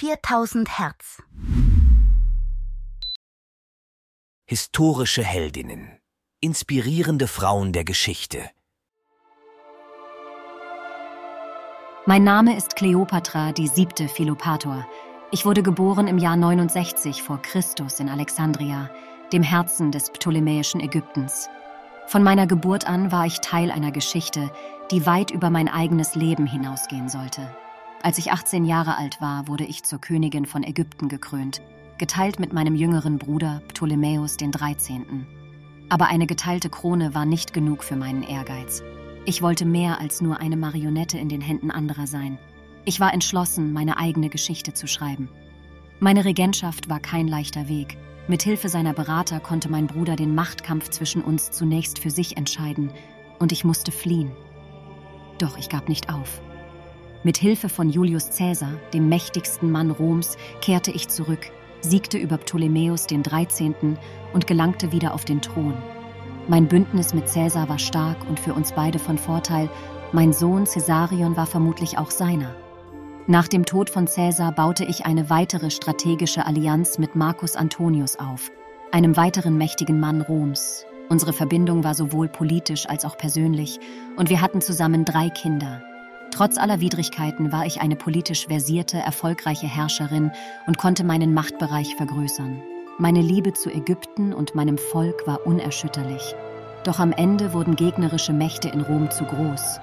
4000 Hertz. Historische Heldinnen. Inspirierende Frauen der Geschichte. Mein Name ist Kleopatra, die siebte Philopator. Ich wurde geboren im Jahr 69 vor Christus in Alexandria, dem Herzen des ptolemäischen Ägyptens. Von meiner Geburt an war ich Teil einer Geschichte, die weit über mein eigenes Leben hinausgehen sollte. Als ich 18 Jahre alt war, wurde ich zur Königin von Ägypten gekrönt, geteilt mit meinem jüngeren Bruder Ptolemäus 13. Aber eine geteilte Krone war nicht genug für meinen Ehrgeiz. Ich wollte mehr als nur eine Marionette in den Händen anderer sein. Ich war entschlossen, meine eigene Geschichte zu schreiben. Meine Regentschaft war kein leichter Weg. Mit Hilfe seiner Berater konnte mein Bruder den Machtkampf zwischen uns zunächst für sich entscheiden, und ich musste fliehen. Doch ich gab nicht auf. Mit Hilfe von Julius Caesar, dem mächtigsten Mann Roms, kehrte ich zurück, siegte über Ptolemäus den 13. und gelangte wieder auf den Thron. Mein Bündnis mit Caesar war stark und für uns beide von Vorteil. Mein Sohn Caesarion war vermutlich auch seiner. Nach dem Tod von Caesar baute ich eine weitere strategische Allianz mit Marcus Antonius auf, einem weiteren mächtigen Mann Roms. Unsere Verbindung war sowohl politisch als auch persönlich und wir hatten zusammen drei Kinder. Trotz aller Widrigkeiten war ich eine politisch versierte, erfolgreiche Herrscherin und konnte meinen Machtbereich vergrößern. Meine Liebe zu Ägypten und meinem Volk war unerschütterlich. Doch am Ende wurden gegnerische Mächte in Rom zu groß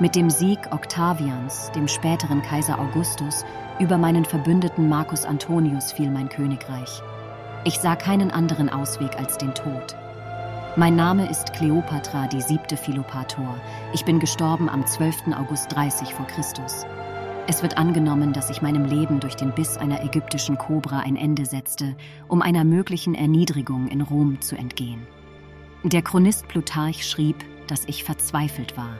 mit dem Sieg Octavians, dem späteren Kaiser Augustus, über meinen Verbündeten Marcus Antonius fiel mein Königreich. Ich sah keinen anderen Ausweg als den Tod. Mein Name ist Kleopatra, die siebte Philopator. Ich bin gestorben am 12. August 30 vor Christus. Es wird angenommen, dass ich meinem Leben durch den Biss einer ägyptischen Kobra ein Ende setzte, um einer möglichen Erniedrigung in Rom zu entgehen. Der Chronist Plutarch schrieb, dass ich verzweifelt war.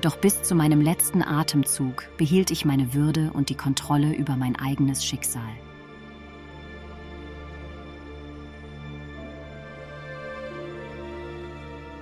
Doch bis zu meinem letzten Atemzug behielt ich meine Würde und die Kontrolle über mein eigenes Schicksal.